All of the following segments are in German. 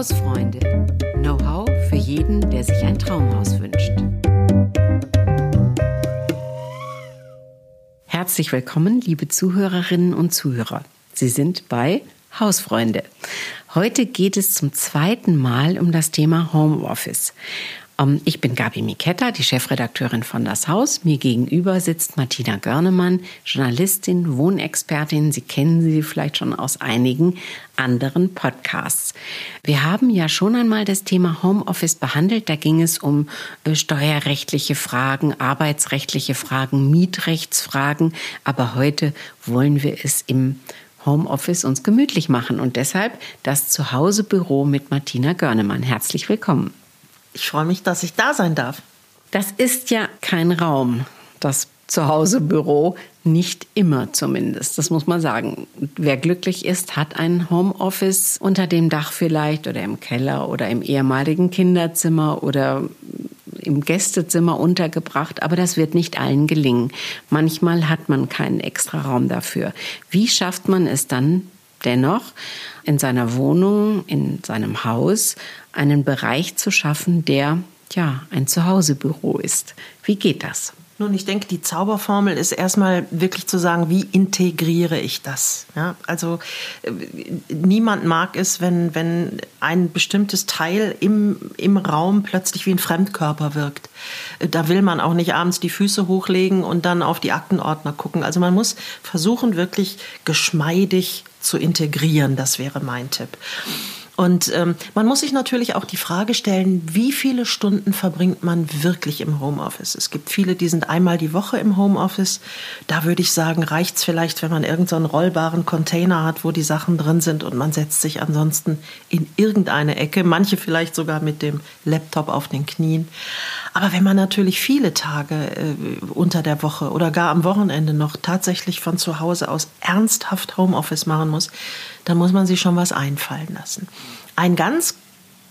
Hausfreunde. Know-how für jeden, der sich ein Traumhaus wünscht. Herzlich willkommen, liebe Zuhörerinnen und Zuhörer. Sie sind bei Hausfreunde. Heute geht es zum zweiten Mal um das Thema Homeoffice. Ähm, ich bin Gabi Miketta, die Chefredakteurin von Das Haus. Mir gegenüber sitzt Martina Görnemann, Journalistin, Wohnexpertin. Sie kennen sie vielleicht schon aus einigen anderen Podcasts. Wir haben ja schon einmal das Thema Homeoffice behandelt. Da ging es um äh, steuerrechtliche Fragen, arbeitsrechtliche Fragen, Mietrechtsfragen. Aber heute wollen wir es im Homeoffice uns gemütlich machen und deshalb das Zuhausebüro mit Martina Görnemann. Herzlich willkommen. Ich freue mich, dass ich da sein darf. Das ist ja kein Raum, das Zuhausebüro, nicht immer zumindest, das muss man sagen. Wer glücklich ist, hat ein Homeoffice unter dem Dach vielleicht oder im Keller oder im ehemaligen Kinderzimmer oder im Gästezimmer untergebracht, aber das wird nicht allen gelingen. Manchmal hat man keinen extra Raum dafür. Wie schafft man es dann dennoch, in seiner Wohnung, in seinem Haus einen Bereich zu schaffen, der ja ein Zuhausebüro ist? Wie geht das? Nun, ich denke, die Zauberformel ist erstmal wirklich zu sagen, wie integriere ich das? Ja, also äh, niemand mag es, wenn, wenn ein bestimmtes Teil im, im Raum plötzlich wie ein Fremdkörper wirkt. Äh, da will man auch nicht abends die Füße hochlegen und dann auf die Aktenordner gucken. Also man muss versuchen, wirklich geschmeidig zu integrieren. Das wäre mein Tipp. Und ähm, man muss sich natürlich auch die Frage stellen, wie viele Stunden verbringt man wirklich im Homeoffice? Es gibt viele, die sind einmal die Woche im Homeoffice. Da würde ich sagen, reicht es vielleicht, wenn man irgendeinen so rollbaren Container hat, wo die Sachen drin sind und man setzt sich ansonsten in irgendeine Ecke, manche vielleicht sogar mit dem Laptop auf den Knien. Aber wenn man natürlich viele Tage äh, unter der Woche oder gar am Wochenende noch tatsächlich von zu Hause aus ernsthaft Homeoffice machen muss, dann muss man sich schon was einfallen lassen. Ein ganz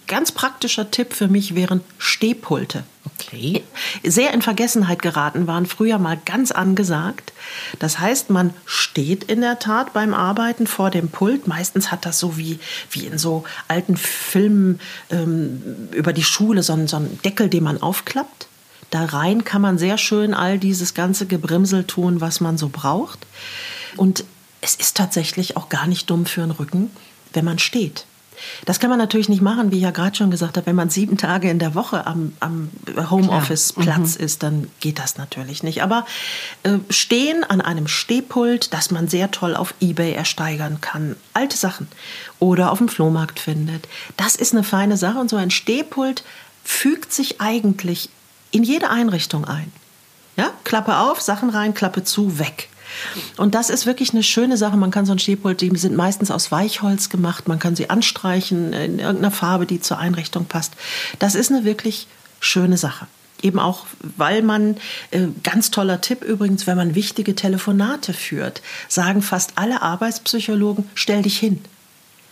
ganz praktischer Tipp für mich wären Stehpulte. Okay. Sehr in Vergessenheit geraten waren früher mal ganz angesagt. Das heißt, man steht in der Tat beim Arbeiten vor dem Pult. Meistens hat das so wie, wie in so alten Filmen ähm, über die Schule so einen, so einen Deckel, den man aufklappt. Da rein kann man sehr schön all dieses ganze Gebrimsel tun, was man so braucht. Und es ist tatsächlich auch gar nicht dumm für den Rücken, wenn man steht. Das kann man natürlich nicht machen, wie ich ja gerade schon gesagt habe. Wenn man sieben Tage in der Woche am, am Homeoffice-Platz mhm. ist, dann geht das natürlich nicht. Aber äh, stehen an einem Stehpult, das man sehr toll auf Ebay ersteigern kann, alte Sachen oder auf dem Flohmarkt findet, das ist eine feine Sache. Und so ein Stehpult fügt sich eigentlich in jede Einrichtung ein. Ja, Klappe auf, Sachen rein, Klappe zu, weg. Und das ist wirklich eine schöne Sache. Man kann so ein Stehpult, die sind meistens aus Weichholz gemacht. Man kann sie anstreichen in irgendeiner Farbe, die zur Einrichtung passt. Das ist eine wirklich schöne Sache. Eben auch, weil man, äh, ganz toller Tipp übrigens, wenn man wichtige Telefonate führt, sagen fast alle Arbeitspsychologen, stell dich hin.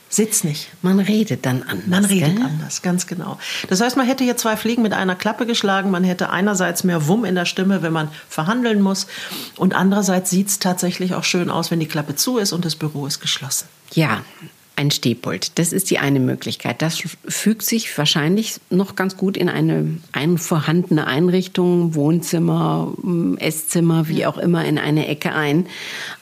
Sitz nicht. Man redet dann anders. Man redet gell? anders, ganz genau. Das heißt, man hätte hier zwei Fliegen mit einer Klappe geschlagen. Man hätte einerseits mehr Wumm in der Stimme, wenn man verhandeln muss. Und andererseits sieht es tatsächlich auch schön aus, wenn die Klappe zu ist und das Büro ist geschlossen. Ja, ein Stehpult. Das ist die eine Möglichkeit. Das fügt sich wahrscheinlich noch ganz gut in eine, eine vorhandene Einrichtung, Wohnzimmer, Esszimmer, wie auch immer, in eine Ecke ein.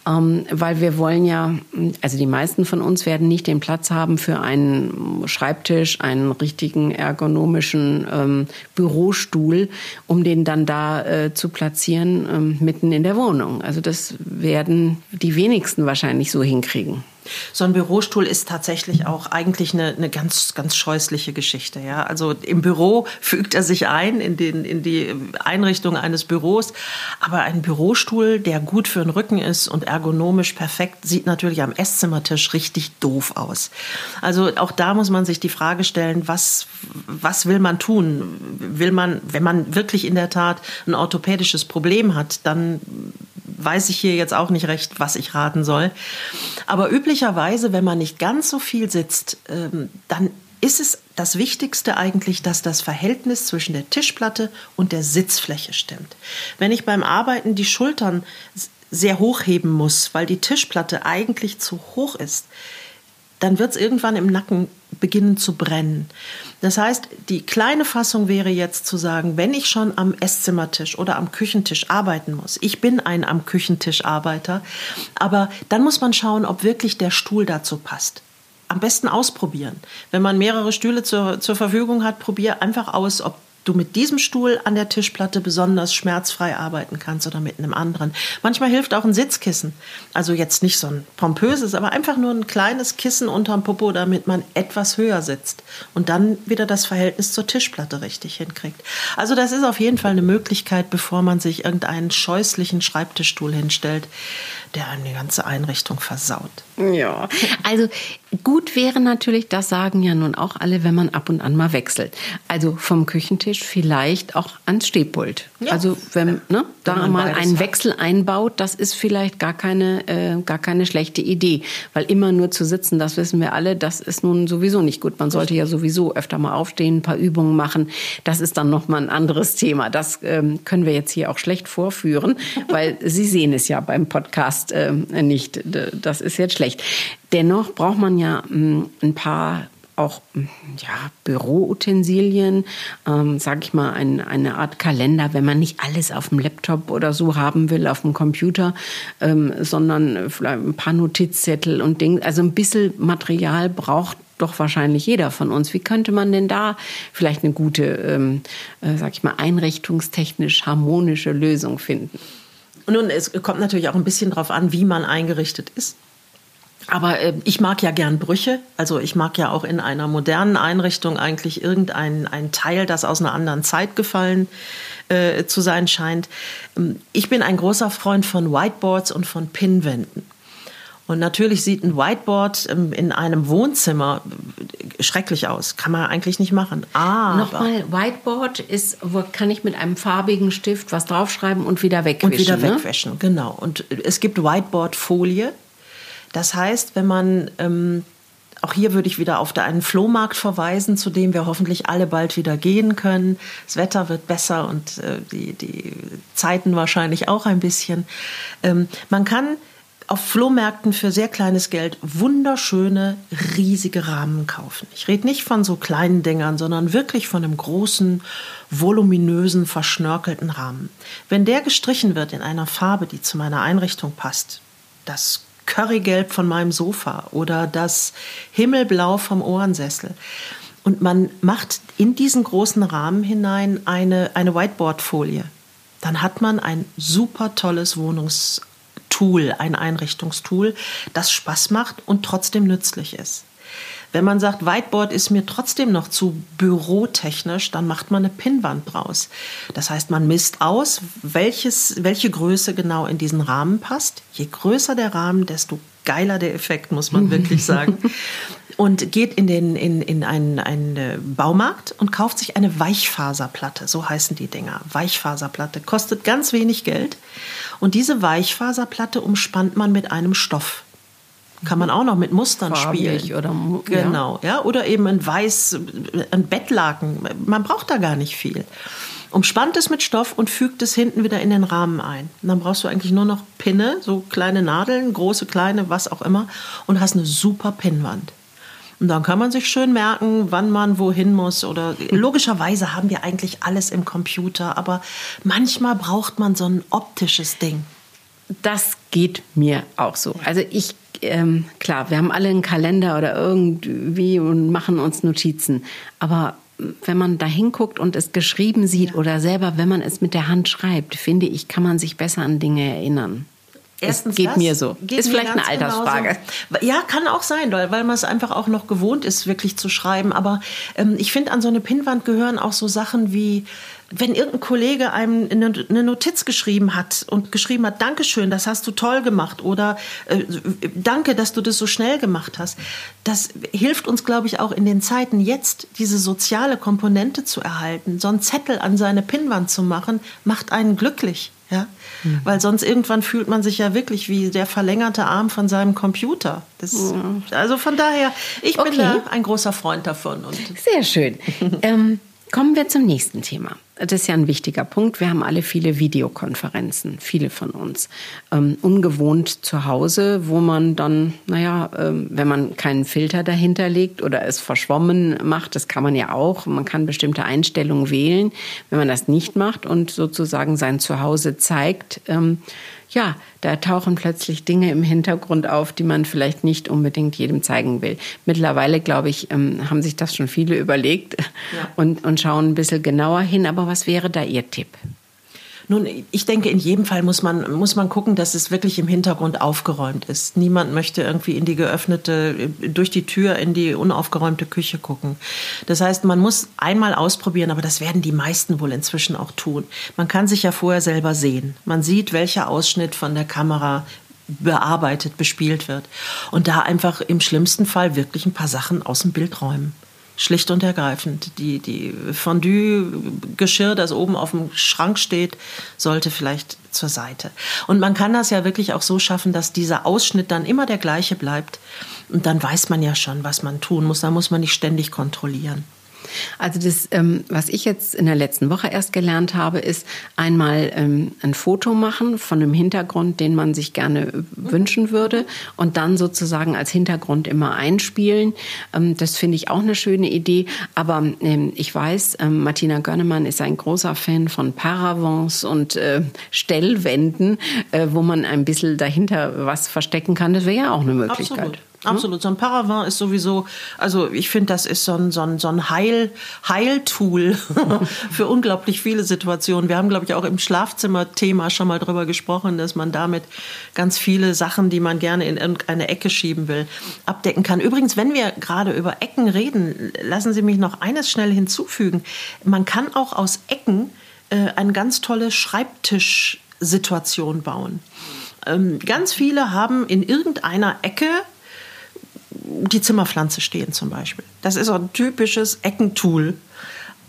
Ähm, weil wir wollen ja, also die meisten von uns werden nicht den Platz haben für einen Schreibtisch, einen richtigen ergonomischen ähm, Bürostuhl, um den dann da äh, zu platzieren, ähm, mitten in der Wohnung. Also das werden die wenigsten wahrscheinlich so hinkriegen. So ein Bürostuhl ist tatsächlich auch eigentlich eine, eine ganz, ganz scheußliche Geschichte. Ja? Also im Büro fügt er sich ein in, den, in die Einrichtung eines Büros. Aber ein Bürostuhl, der gut für den Rücken ist und ergonomisch perfekt, sieht natürlich am Esszimmertisch richtig doof aus. Also auch da muss man sich die Frage stellen, was, was will man tun? Will man, wenn man wirklich in der Tat ein orthopädisches Problem hat, dann weiß ich hier jetzt auch nicht recht, was ich raten soll. Aber üblicherweise, wenn man nicht ganz so viel sitzt, ähm, dann ist es das Wichtigste eigentlich, dass das Verhältnis zwischen der Tischplatte und der Sitzfläche stimmt. Wenn ich beim Arbeiten die Schultern sehr hochheben muss, weil die Tischplatte eigentlich zu hoch ist, dann wird es irgendwann im Nacken beginnen zu brennen. Das heißt, die kleine Fassung wäre jetzt zu sagen, wenn ich schon am Esszimmertisch oder am Küchentisch arbeiten muss, ich bin ein am Küchentisch Arbeiter, aber dann muss man schauen, ob wirklich der Stuhl dazu passt am besten ausprobieren. Wenn man mehrere Stühle zur, zur Verfügung hat, probier einfach aus, ob du mit diesem Stuhl an der Tischplatte besonders schmerzfrei arbeiten kannst oder mit einem anderen. Manchmal hilft auch ein Sitzkissen. Also jetzt nicht so ein pompöses, aber einfach nur ein kleines Kissen unterm Popo, damit man etwas höher sitzt und dann wieder das Verhältnis zur Tischplatte richtig hinkriegt. Also das ist auf jeden Fall eine Möglichkeit, bevor man sich irgendeinen scheußlichen Schreibtischstuhl hinstellt, der eine ganze Einrichtung versaut. Ja, also gut wäre natürlich, das sagen ja nun auch alle, wenn man ab und an mal wechselt. Also vom Küchentisch vielleicht auch ans Stehpult. Ja. Also wenn, ne, da wenn mal einen hat. Wechsel einbaut, das ist vielleicht gar keine, äh, gar keine schlechte Idee. Weil immer nur zu sitzen, das wissen wir alle, das ist nun sowieso nicht gut. Man sollte ja sowieso öfter mal aufstehen, ein paar Übungen machen. Das ist dann nochmal ein anderes Thema. Das ähm, können wir jetzt hier auch schlecht vorführen, weil Sie sehen es ja beim Podcast äh, nicht. Das ist jetzt schlecht. Dennoch braucht man ja mm, ein paar auch mm, ja, Büroutensilien, ähm, sage ich mal, ein, eine Art Kalender, wenn man nicht alles auf dem Laptop oder so haben will, auf dem Computer, ähm, sondern vielleicht ein paar Notizzettel und Dinge. Also ein bisschen Material braucht doch wahrscheinlich jeder von uns. Wie könnte man denn da vielleicht eine gute, ähm, äh, sag ich mal, einrichtungstechnisch harmonische Lösung finden? Nun, es kommt natürlich auch ein bisschen darauf an, wie man eingerichtet ist. Aber äh, ich mag ja gern Brüche. Also ich mag ja auch in einer modernen Einrichtung eigentlich irgendein ein Teil, das aus einer anderen Zeit gefallen äh, zu sein scheint. Ähm, ich bin ein großer Freund von Whiteboards und von Pinwänden. Und natürlich sieht ein Whiteboard ähm, in einem Wohnzimmer äh, schrecklich aus. Kann man eigentlich nicht machen. Ah, Nochmal, Whiteboard ist, wo kann ich mit einem farbigen Stift was draufschreiben und wieder wegwischen. Und wieder ne? wegwischen, genau. Und es gibt Whiteboard-Folie. Das heißt, wenn man, ähm, auch hier würde ich wieder auf einen Flohmarkt verweisen, zu dem wir hoffentlich alle bald wieder gehen können. Das Wetter wird besser und äh, die, die Zeiten wahrscheinlich auch ein bisschen. Ähm, man kann auf Flohmärkten für sehr kleines Geld wunderschöne, riesige Rahmen kaufen. Ich rede nicht von so kleinen Dingern, sondern wirklich von einem großen, voluminösen, verschnörkelten Rahmen. Wenn der gestrichen wird in einer Farbe, die zu meiner Einrichtung passt, das Currygelb von meinem Sofa oder das Himmelblau vom Ohrensessel. Und man macht in diesen großen Rahmen hinein eine, eine Whiteboard-Folie. Dann hat man ein super tolles Wohnungstool, ein Einrichtungstool, das Spaß macht und trotzdem nützlich ist. Wenn man sagt, Whiteboard ist mir trotzdem noch zu bürotechnisch, dann macht man eine Pinnwand draus. Das heißt, man misst aus, welches, welche Größe genau in diesen Rahmen passt. Je größer der Rahmen, desto geiler der Effekt, muss man wirklich sagen. Und geht in, den, in, in einen, einen äh, Baumarkt und kauft sich eine Weichfaserplatte. So heißen die Dinger. Weichfaserplatte. Kostet ganz wenig Geld. Und diese Weichfaserplatte umspannt man mit einem Stoff kann man auch noch mit Mustern Farbig spielen. Oder, genau, ja. ja. Oder eben ein weiß, ein Bettlaken. Man braucht da gar nicht viel. Umspannt es mit Stoff und fügt es hinten wieder in den Rahmen ein. Und dann brauchst du eigentlich nur noch Pinne, so kleine Nadeln, große, kleine, was auch immer, und hast eine super Pinnwand. Und dann kann man sich schön merken, wann man wohin muss. Oder logischerweise haben wir eigentlich alles im Computer, aber manchmal braucht man so ein optisches Ding. Das geht mir auch so. Also ich ähm, klar, wir haben alle einen Kalender oder irgendwie und machen uns Notizen. Aber wenn man da hinguckt und es geschrieben sieht ja. oder selber, wenn man es mit der Hand schreibt, finde ich, kann man sich besser an Dinge erinnern. Erstens es geht das, mir so. Ist vielleicht eine Altersfrage. Genauso. Ja, kann auch sein, weil, weil man es einfach auch noch gewohnt ist, wirklich zu schreiben. Aber ähm, ich finde, an so eine Pinnwand gehören auch so Sachen wie wenn irgendein Kollege einem eine Notiz geschrieben hat und geschrieben hat, Dankeschön, das hast du toll gemacht oder äh, Danke, dass du das so schnell gemacht hast, das hilft uns, glaube ich, auch in den Zeiten jetzt, diese soziale Komponente zu erhalten. So einen Zettel an seine Pinnwand zu machen, macht einen glücklich. Ja? Mhm. Weil sonst irgendwann fühlt man sich ja wirklich wie der verlängerte Arm von seinem Computer. Das, mhm. Also von daher, ich bin okay. da ein großer Freund davon. Und Sehr schön. ähm, kommen wir zum nächsten Thema. das ist ja ein wichtiger Punkt. Wir haben alle viele Videokonferenzen, viele von uns. Ähm, ungewohnt zu Hause, wo man dann, naja, ähm, wenn man keinen Filter dahinter legt oder es verschwommen macht, das kann man ja auch. Man kann bestimmte Einstellungen wählen. Wenn man das nicht macht und sozusagen sein Zuhause zeigt, ähm, ja, da tauchen plötzlich Dinge im Hintergrund auf, die man vielleicht nicht unbedingt jedem zeigen will. Mittlerweile, glaube ich, ähm, haben sich das schon viele überlegt ja. und, und schauen ein bisschen genauer hin. Aber was wäre da Ihr Tipp? Nun, ich denke, in jedem Fall muss man, muss man gucken, dass es wirklich im Hintergrund aufgeräumt ist. Niemand möchte irgendwie in die geöffnete, durch die Tür in die unaufgeräumte Küche gucken. Das heißt, man muss einmal ausprobieren, aber das werden die meisten wohl inzwischen auch tun. Man kann sich ja vorher selber sehen. Man sieht, welcher Ausschnitt von der Kamera bearbeitet, bespielt wird. Und da einfach im schlimmsten Fall wirklich ein paar Sachen aus dem Bild räumen. Schlicht und ergreifend. Die, die Fondue-Geschirr, das oben auf dem Schrank steht, sollte vielleicht zur Seite. Und man kann das ja wirklich auch so schaffen, dass dieser Ausschnitt dann immer der gleiche bleibt. Und dann weiß man ja schon, was man tun muss. Da muss man nicht ständig kontrollieren. Also das, ähm, was ich jetzt in der letzten Woche erst gelernt habe, ist einmal ähm, ein Foto machen von einem Hintergrund, den man sich gerne wünschen würde und dann sozusagen als Hintergrund immer einspielen. Ähm, das finde ich auch eine schöne Idee. Aber ähm, ich weiß, ähm, Martina Gönnemann ist ein großer Fan von Paravents und äh, Stellwänden, äh, wo man ein bisschen dahinter was verstecken kann. Das wäre ja auch eine Möglichkeit. Absolut. Absolut. So ein Paravent ist sowieso, also ich finde, das ist so ein, so ein, so ein Heil, Heiltool für unglaublich viele Situationen. Wir haben, glaube ich, auch im Schlafzimmer-Thema schon mal drüber gesprochen, dass man damit ganz viele Sachen, die man gerne in irgendeine Ecke schieben will, abdecken kann. Übrigens, wenn wir gerade über Ecken reden, lassen Sie mich noch eines schnell hinzufügen. Man kann auch aus Ecken äh, eine ganz tolle Schreibtischsituation bauen. Ähm, ganz viele haben in irgendeiner Ecke die Zimmerpflanze stehen zum Beispiel. Das ist so ein typisches Eckentool.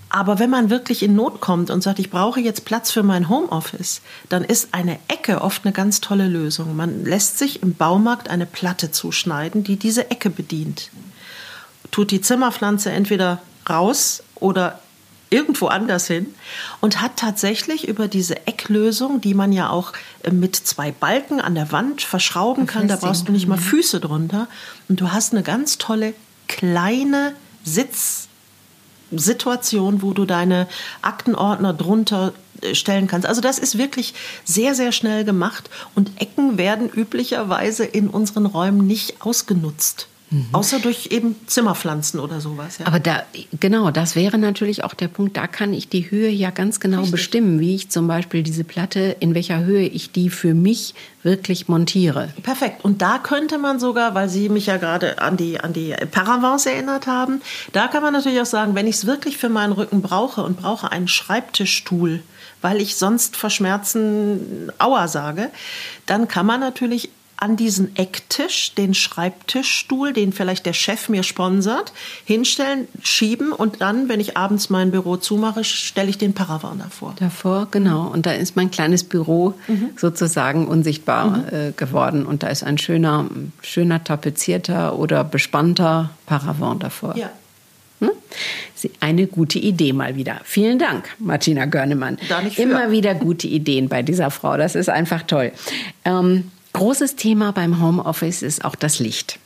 Aber wenn man wirklich in Not kommt und sagt, ich brauche jetzt Platz für mein Homeoffice, dann ist eine Ecke oft eine ganz tolle Lösung. Man lässt sich im Baumarkt eine Platte zuschneiden, die diese Ecke bedient. Tut die Zimmerpflanze entweder raus oder irgendwo anders hin und hat tatsächlich über diese Ecklösung, die man ja auch äh, mit zwei Balken an der Wand verschrauben kann, da brauchst du nicht mal Füße drunter und du hast eine ganz tolle kleine Sitzsituation, wo du deine Aktenordner drunter äh, stellen kannst. Also das ist wirklich sehr, sehr schnell gemacht und Ecken werden üblicherweise in unseren Räumen nicht ausgenutzt. Mhm. Außer durch eben Zimmerpflanzen oder sowas. Ja. Aber da, genau, das wäre natürlich auch der Punkt, da kann ich die Höhe ja ganz genau Richtig. bestimmen, wie ich zum Beispiel diese Platte, in welcher Höhe ich die für mich wirklich montiere. Perfekt. Und da könnte man sogar, weil Sie mich ja gerade an die, an die Paravents erinnert haben, da kann man natürlich auch sagen, wenn ich es wirklich für meinen Rücken brauche und brauche einen Schreibtischstuhl, weil ich sonst vor Schmerzen Aua sage, dann kann man natürlich an diesen Ecktisch, den Schreibtischstuhl, den vielleicht der Chef mir sponsert, hinstellen, schieben und dann, wenn ich abends mein Büro zumache, stelle ich den Paravan davor. Davor, genau. Und da ist mein kleines Büro mhm. sozusagen unsichtbar mhm. äh, geworden. Und da ist ein schöner, schöner tapezierter oder bespannter Paravan davor. Ja. Hm? Eine gute Idee mal wieder. Vielen Dank, Martina Görnemann. Immer wieder gute Ideen bei dieser Frau. Das ist einfach toll. Ähm, Großes Thema beim Homeoffice ist auch das Licht.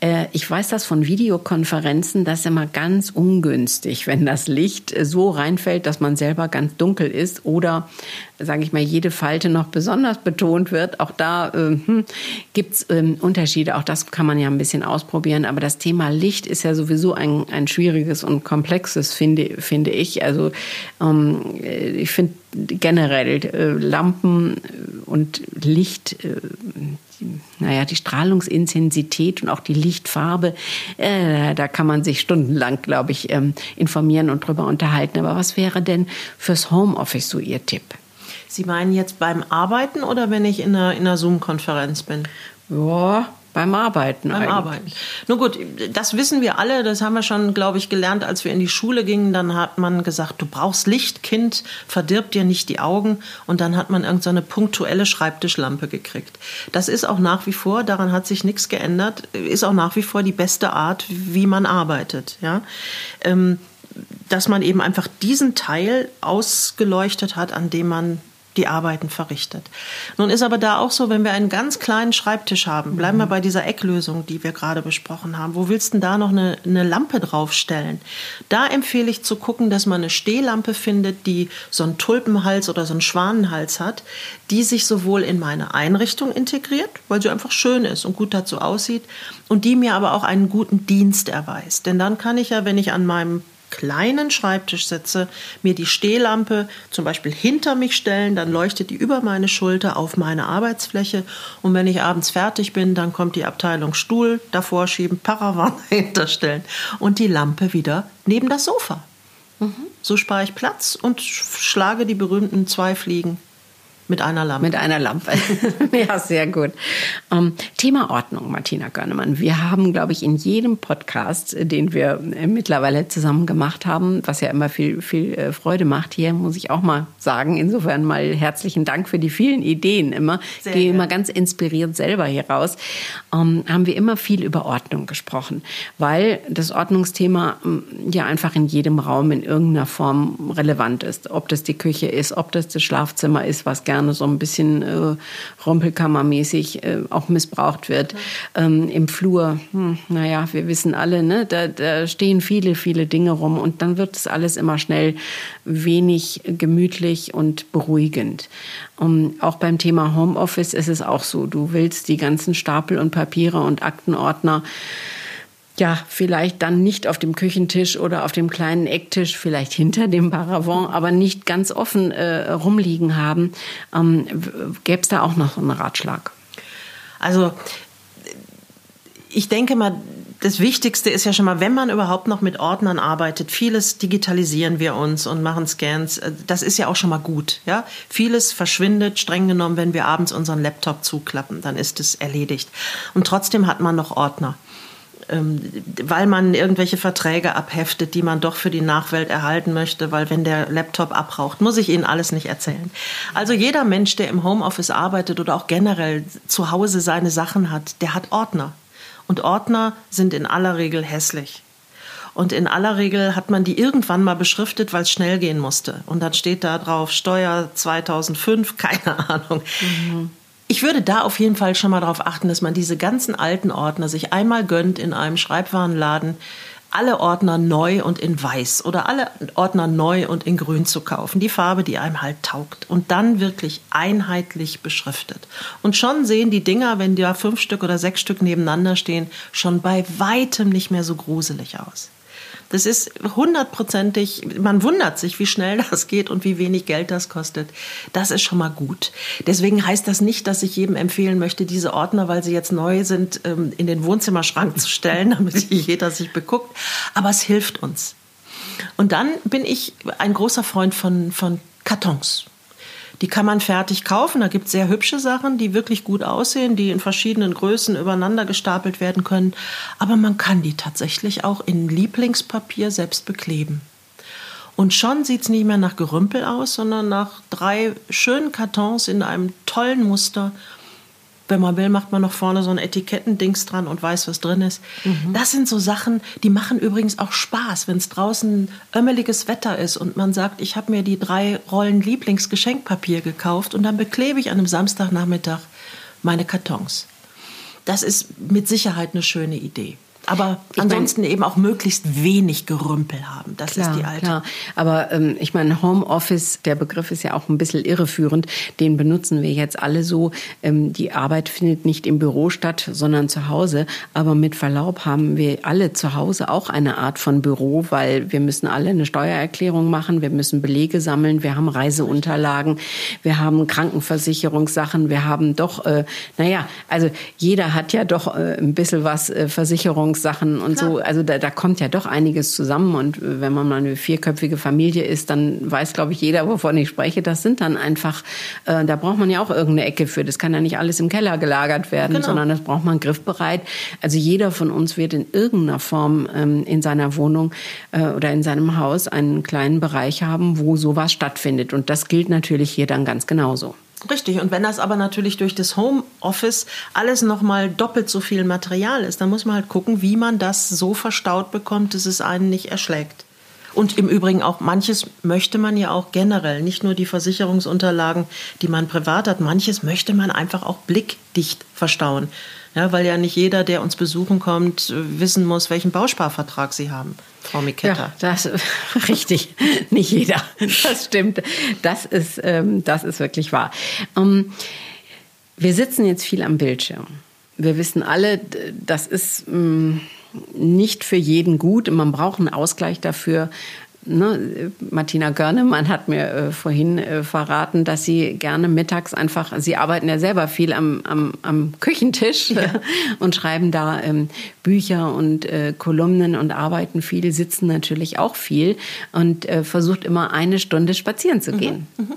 Äh, ich weiß das von Videokonferenzen, das ist immer ganz ungünstig, wenn das Licht so reinfällt, dass man selber ganz dunkel ist oder, sage ich mal, jede Falte noch besonders betont wird. Auch da äh, hm, gibt es ähm, Unterschiede, auch das kann man ja ein bisschen ausprobieren. Aber das Thema Licht ist ja sowieso ein, ein schwieriges und komplexes, finde, finde ich. Also ähm, ich finde generell äh, Lampen und Licht äh, naja, die Strahlungsintensität und auch die Lichtfarbe, äh, da kann man sich stundenlang, glaube ich, ähm, informieren und drüber unterhalten. Aber was wäre denn fürs Homeoffice so Ihr Tipp? Sie meinen jetzt beim Arbeiten oder wenn ich in einer, in einer Zoom-Konferenz bin? Ja, beim Arbeiten. Beim eigentlich. Arbeiten. Nun gut, das wissen wir alle. Das haben wir schon, glaube ich, gelernt, als wir in die Schule gingen. Dann hat man gesagt, du brauchst Licht, Kind, verdirb dir nicht die Augen. Und dann hat man irgendeine so punktuelle Schreibtischlampe gekriegt. Das ist auch nach wie vor, daran hat sich nichts geändert, ist auch nach wie vor die beste Art, wie man arbeitet. Ja. Ähm, dass man eben einfach diesen Teil ausgeleuchtet hat, an dem man die Arbeiten verrichtet. Nun ist aber da auch so, wenn wir einen ganz kleinen Schreibtisch haben, bleiben wir bei dieser Ecklösung, die wir gerade besprochen haben. Wo willst du denn da noch eine, eine Lampe draufstellen? Da empfehle ich zu gucken, dass man eine Stehlampe findet, die so einen Tulpenhals oder so einen Schwanenhals hat, die sich sowohl in meine Einrichtung integriert, weil sie einfach schön ist und gut dazu aussieht, und die mir aber auch einen guten Dienst erweist. Denn dann kann ich ja, wenn ich an meinem kleinen Schreibtisch sitze, mir die Stehlampe zum Beispiel hinter mich stellen, dann leuchtet die über meine Schulter auf meine Arbeitsfläche und wenn ich abends fertig bin, dann kommt die Abteilung Stuhl davor schieben, Paravan hinterstellen und die Lampe wieder neben das Sofa. Mhm. So spare ich Platz und schlage die berühmten zwei Fliegen mit einer Lampe. Mit einer Lampe. ja, sehr gut. Ähm, Thema Ordnung, Martina Görnemann. Wir haben, glaube ich, in jedem Podcast, äh, den wir äh, mittlerweile zusammen gemacht haben, was ja immer viel, viel äh, Freude macht, hier muss ich auch mal sagen, insofern mal herzlichen Dank für die vielen Ideen immer. Sehr Gehe immer ganz inspiriert selber hier raus. Ähm, haben wir immer viel über Ordnung gesprochen, weil das Ordnungsthema ähm, ja einfach in jedem Raum in irgendeiner Form relevant ist. Ob das die Küche ist, ob das das Schlafzimmer ist, was gerne gerne so ein bisschen äh, Rumpelkammermäßig äh, auch missbraucht wird. Ähm, Im Flur, hm, naja, wir wissen alle, ne, da, da stehen viele, viele Dinge rum und dann wird es alles immer schnell wenig gemütlich und beruhigend. Um, auch beim Thema Homeoffice ist es auch so. Du willst die ganzen Stapel und Papiere und Aktenordner ja, vielleicht dann nicht auf dem Küchentisch oder auf dem kleinen Ecktisch, vielleicht hinter dem Paravent, aber nicht ganz offen äh, rumliegen haben. Ähm, Gäbe es da auch noch einen Ratschlag? Also ich denke mal, das Wichtigste ist ja schon mal, wenn man überhaupt noch mit Ordnern arbeitet, vieles digitalisieren wir uns und machen Scans. Äh, das ist ja auch schon mal gut. Ja? Vieles verschwindet streng genommen, wenn wir abends unseren Laptop zuklappen, dann ist es erledigt. Und trotzdem hat man noch Ordner. Ähm, weil man irgendwelche Verträge abheftet, die man doch für die Nachwelt erhalten möchte, weil wenn der Laptop abraucht, muss ich Ihnen alles nicht erzählen. Also jeder Mensch, der im Homeoffice arbeitet oder auch generell zu Hause seine Sachen hat, der hat Ordner. Und Ordner sind in aller Regel hässlich. Und in aller Regel hat man die irgendwann mal beschriftet, weil es schnell gehen musste. Und dann steht da drauf Steuer 2005, keine Ahnung. Mhm. Ich würde da auf jeden Fall schon mal darauf achten, dass man diese ganzen alten Ordner sich einmal gönnt in einem Schreibwarenladen, alle Ordner neu und in weiß oder alle Ordner neu und in grün zu kaufen, die Farbe, die einem halt taugt und dann wirklich einheitlich beschriftet. Und schon sehen die Dinger, wenn da fünf Stück oder sechs Stück nebeneinander stehen, schon bei weitem nicht mehr so gruselig aus. Das ist hundertprozentig, man wundert sich, wie schnell das geht und wie wenig Geld das kostet. Das ist schon mal gut. Deswegen heißt das nicht, dass ich jedem empfehlen möchte, diese Ordner, weil sie jetzt neu sind, ähm, in den Wohnzimmerschrank zu stellen, damit jeder sich beguckt. Aber es hilft uns. Und dann bin ich ein großer Freund von, von Kartons. Die kann man fertig kaufen. Da gibt es sehr hübsche Sachen, die wirklich gut aussehen, die in verschiedenen Größen übereinander gestapelt werden können. Aber man kann die tatsächlich auch in Lieblingspapier selbst bekleben. Und schon sieht es nicht mehr nach Gerümpel aus, sondern nach drei schönen Kartons in einem tollen Muster wenn man will, macht man noch vorne so ein Etikettendings dran und weiß, was drin ist. Mhm. Das sind so Sachen, die machen übrigens auch Spaß, wenn es draußen ömmeliges Wetter ist und man sagt, ich habe mir die drei Rollen Lieblingsgeschenkpapier gekauft und dann beklebe ich an einem Samstagnachmittag meine Kartons. Das ist mit Sicherheit eine schöne Idee. Aber ich ansonsten mein, eben auch möglichst wenig Gerümpel haben. Das klar, ist die alte. Klar. Aber ähm, ich meine, Homeoffice, der Begriff ist ja auch ein bisschen irreführend. Den benutzen wir jetzt alle so. Ähm, die Arbeit findet nicht im Büro statt, sondern zu Hause. Aber mit Verlaub haben wir alle zu Hause auch eine Art von Büro, weil wir müssen alle eine Steuererklärung machen, wir müssen Belege sammeln, wir haben Reiseunterlagen, wir haben Krankenversicherungssachen, wir haben doch, äh, naja, also jeder hat ja doch äh, ein bisschen was äh, Versicherung Ernährungssachen und Klar. so. Also da, da kommt ja doch einiges zusammen. Und wenn man mal eine vierköpfige Familie ist, dann weiß, glaube ich, jeder, wovon ich spreche. Das sind dann einfach, äh, da braucht man ja auch irgendeine Ecke für. Das kann ja nicht alles im Keller gelagert werden, genau. sondern das braucht man griffbereit. Also jeder von uns wird in irgendeiner Form ähm, in seiner Wohnung äh, oder in seinem Haus einen kleinen Bereich haben, wo sowas stattfindet. Und das gilt natürlich hier dann ganz genauso. Richtig, und wenn das aber natürlich durch das Homeoffice alles nochmal doppelt so viel Material ist, dann muss man halt gucken, wie man das so verstaut bekommt, dass es einen nicht erschlägt. Und im Übrigen auch manches möchte man ja auch generell, nicht nur die Versicherungsunterlagen, die man privat hat, manches möchte man einfach auch blickdicht verstauen. Ja, weil ja nicht jeder, der uns besuchen kommt, wissen muss, welchen Bausparvertrag sie haben. Frau Miketta. Ja, das richtig. Nicht jeder. Das stimmt. Das ist, ähm, das ist wirklich wahr. Ähm, wir sitzen jetzt viel am Bildschirm. Wir wissen alle, das ist ähm, nicht für jeden gut. Man braucht einen Ausgleich dafür. Ne, Martina Görnemann hat mir äh, vorhin äh, verraten, dass sie gerne mittags einfach, sie arbeiten ja selber viel am, am, am Küchentisch ja. und schreiben da ähm, Bücher und äh, Kolumnen und arbeiten viel, sitzen natürlich auch viel und äh, versucht immer eine Stunde spazieren zu gehen. Mhm. Mhm.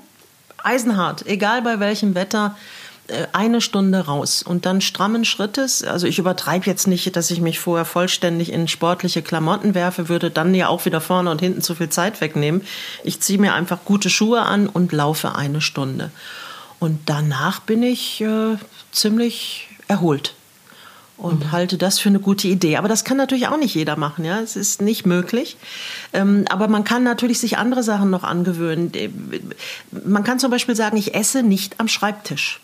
Eisenhart, egal bei welchem Wetter eine Stunde raus und dann strammen Schrittes. Also ich übertreibe jetzt nicht, dass ich mich vorher vollständig in sportliche Klamotten werfe, würde dann ja auch wieder vorne und hinten zu viel Zeit wegnehmen. Ich ziehe mir einfach gute Schuhe an und laufe eine Stunde. Und danach bin ich äh, ziemlich erholt und mhm. halte das für eine gute Idee. Aber das kann natürlich auch nicht jeder machen, ja. Es ist nicht möglich. Ähm, aber man kann natürlich sich andere Sachen noch angewöhnen. Äh, man kann zum Beispiel sagen, ich esse nicht am Schreibtisch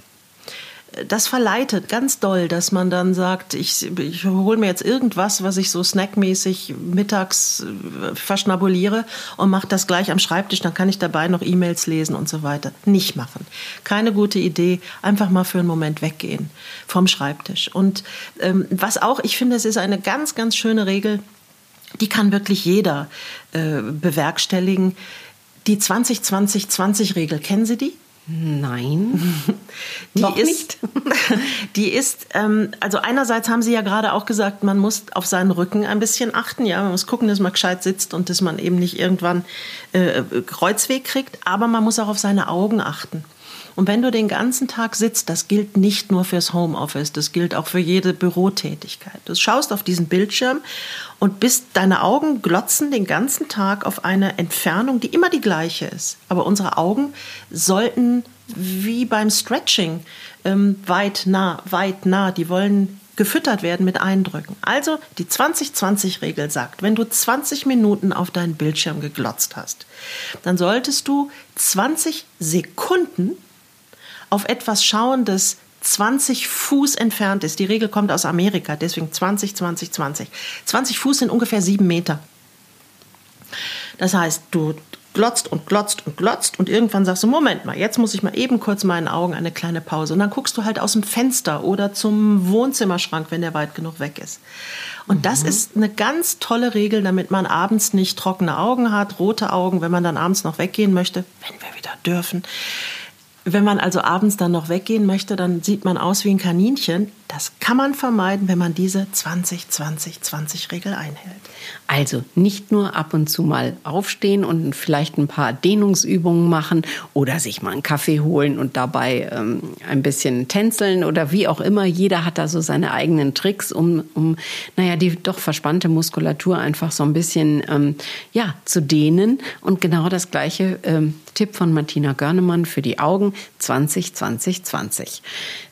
das verleitet ganz doll, dass man dann sagt, ich, ich hole mir jetzt irgendwas, was ich so snackmäßig mittags äh, verschnabuliere und mache das gleich am Schreibtisch, dann kann ich dabei noch E-Mails lesen und so weiter. Nicht machen. Keine gute Idee. Einfach mal für einen Moment weggehen vom Schreibtisch. Und ähm, was auch, ich finde, es ist eine ganz, ganz schöne Regel, die kann wirklich jeder äh, bewerkstelligen. Die 20-20-20-Regel, kennen Sie die? Nein, die noch ist, nicht. die ist, ähm, also einerseits haben Sie ja gerade auch gesagt, man muss auf seinen Rücken ein bisschen achten. Ja, man muss gucken, dass man gescheit sitzt und dass man eben nicht irgendwann äh, Kreuzweg kriegt. Aber man muss auch auf seine Augen achten. Und wenn du den ganzen Tag sitzt, das gilt nicht nur fürs Homeoffice, das gilt auch für jede Bürotätigkeit. Du schaust auf diesen Bildschirm und bist, deine Augen glotzen den ganzen Tag auf eine Entfernung, die immer die gleiche ist. Aber unsere Augen sollten wie beim Stretching ähm, weit nah, weit nah, die wollen gefüttert werden mit Eindrücken. Also die 20-20-Regel sagt, wenn du 20 Minuten auf deinen Bildschirm geglotzt hast, dann solltest du 20 Sekunden auf etwas schauen, das 20 Fuß entfernt ist. Die Regel kommt aus Amerika, deswegen 20, 20, 20. 20 Fuß sind ungefähr sieben Meter. Das heißt, du glotzt und glotzt und glotzt und irgendwann sagst du, Moment mal, jetzt muss ich mal eben kurz meinen Augen eine kleine Pause. Und dann guckst du halt aus dem Fenster oder zum Wohnzimmerschrank, wenn der weit genug weg ist. Und mhm. das ist eine ganz tolle Regel, damit man abends nicht trockene Augen hat, rote Augen, wenn man dann abends noch weggehen möchte, wenn wir wieder dürfen. Wenn man also abends dann noch weggehen möchte, dann sieht man aus wie ein Kaninchen. Das kann man vermeiden, wenn man diese 20-20-20-Regel einhält. Also nicht nur ab und zu mal aufstehen und vielleicht ein paar Dehnungsübungen machen oder sich mal einen Kaffee holen und dabei ähm, ein bisschen tänzeln oder wie auch immer. Jeder hat da so seine eigenen Tricks, um, um naja, die doch verspannte Muskulatur einfach so ein bisschen ähm, ja, zu dehnen. Und genau das gleiche ähm, Tipp von Martina Görnemann für die Augen 20, 20, 20.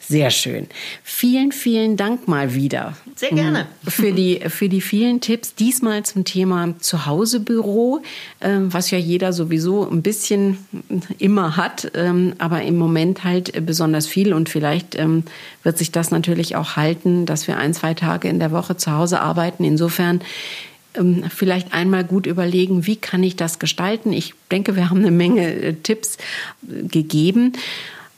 Sehr schön. Vielen, vielen Dank mal wieder. Sehr gerne. Für die, für die vielen Tipps. Diesmal zum Thema Zuhausebüro, ähm, was ja jeder sowieso ein bisschen immer hat, ähm, aber im Moment halt besonders viel. Und vielleicht ähm, wird sich das natürlich auch halten, dass wir ein, zwei Tage in der Woche zu Hause arbeiten. Insofern vielleicht einmal gut überlegen, wie kann ich das gestalten. Ich denke, wir haben eine Menge äh, Tipps äh, gegeben.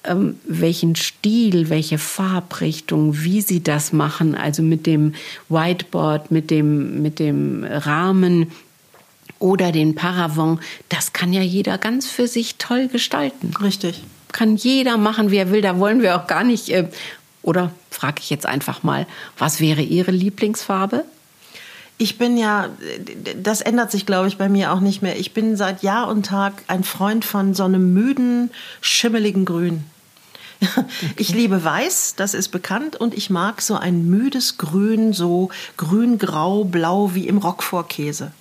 Ähm, welchen Stil, welche Farbrichtung, wie sie das machen, also mit dem Whiteboard, mit dem, mit dem Rahmen oder den Paravent, das kann ja jeder ganz für sich toll gestalten. Richtig. Kann jeder machen, wie er will. Da wollen wir auch gar nicht. Äh, oder frage ich jetzt einfach mal, was wäre Ihre Lieblingsfarbe? Ich bin ja, das ändert sich, glaube ich, bei mir auch nicht mehr. Ich bin seit Jahr und Tag ein Freund von so einem müden, schimmeligen Grün. Ich liebe Weiß, das ist bekannt, und ich mag so ein müdes Grün, so grün, grau, blau wie im Roquefort-Käse.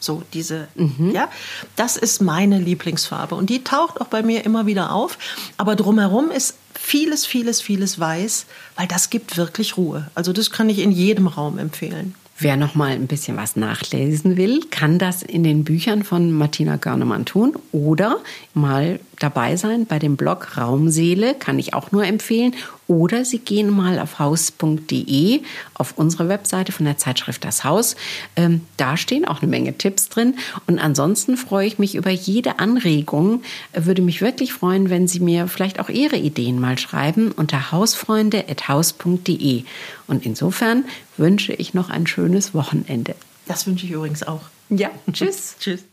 So diese, mhm. ja, das ist meine Lieblingsfarbe und die taucht auch bei mir immer wieder auf. Aber drumherum ist vieles, vieles, vieles Weiß, weil das gibt wirklich Ruhe. Also das kann ich in jedem Raum empfehlen. Wer noch mal ein bisschen was nachlesen will, kann das in den Büchern von Martina Görnemann tun oder mal dabei sein bei dem Blog Raumseele, kann ich auch nur empfehlen. Oder Sie gehen mal auf haus.de, auf unsere Webseite von der Zeitschrift Das Haus. Ähm, da stehen auch eine Menge Tipps drin. Und ansonsten freue ich mich über jede Anregung. Würde mich wirklich freuen, wenn Sie mir vielleicht auch Ihre Ideen mal schreiben unter hausfreunde.haus.de. Und insofern wünsche ich noch ein schönes Wochenende. Das wünsche ich übrigens auch. Ja, tschüss. tschüss.